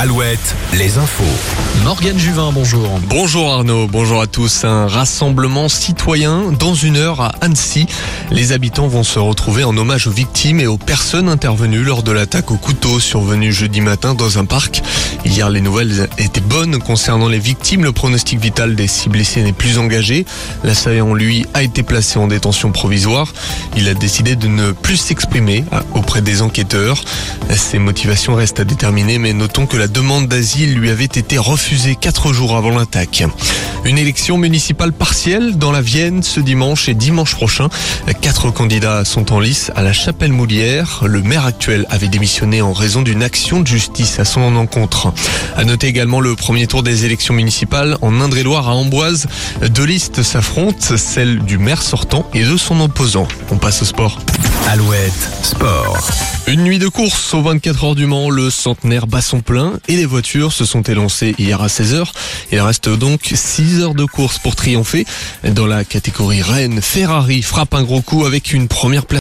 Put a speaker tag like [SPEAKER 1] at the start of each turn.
[SPEAKER 1] Alouette, les infos.
[SPEAKER 2] Morgane Juvin, bonjour.
[SPEAKER 3] Bonjour Arnaud, bonjour à tous. Un rassemblement citoyen dans une heure à Annecy. Les habitants vont se retrouver en hommage aux victimes et aux personnes intervenues lors de l'attaque au couteau survenue jeudi matin dans un parc. Hier, les nouvelles étaient bonnes concernant les victimes. Le pronostic vital des six blessés n'est plus engagé. L'assaillant, lui, a été placé en détention provisoire. Il a décidé de ne plus s'exprimer auprès des enquêteurs. Ses motivations restent à déterminer, mais notons que la demande d'asile lui avait été refusée quatre jours avant l'attaque. Une élection municipale partielle dans la Vienne ce dimanche et dimanche prochain. Quatre candidats sont en lice à la chapelle Moulière. Le maire actuel avait démissionné en raison d'une action de justice à son encontre. À noter également le premier tour des élections municipales en Indre-et-Loire à Amboise. Deux listes s'affrontent, celle du maire sortant et de son opposant. On passe au sport.
[SPEAKER 1] Alouette, sport.
[SPEAKER 3] Une nuit de course aux 24 heures du Mans, le centenaire bat son plein et les voitures se sont élancées hier à 16h. Il reste donc 6 heures de course pour triompher. Dans la catégorie Rennes, Ferrari frappe un gros coup avec une première place.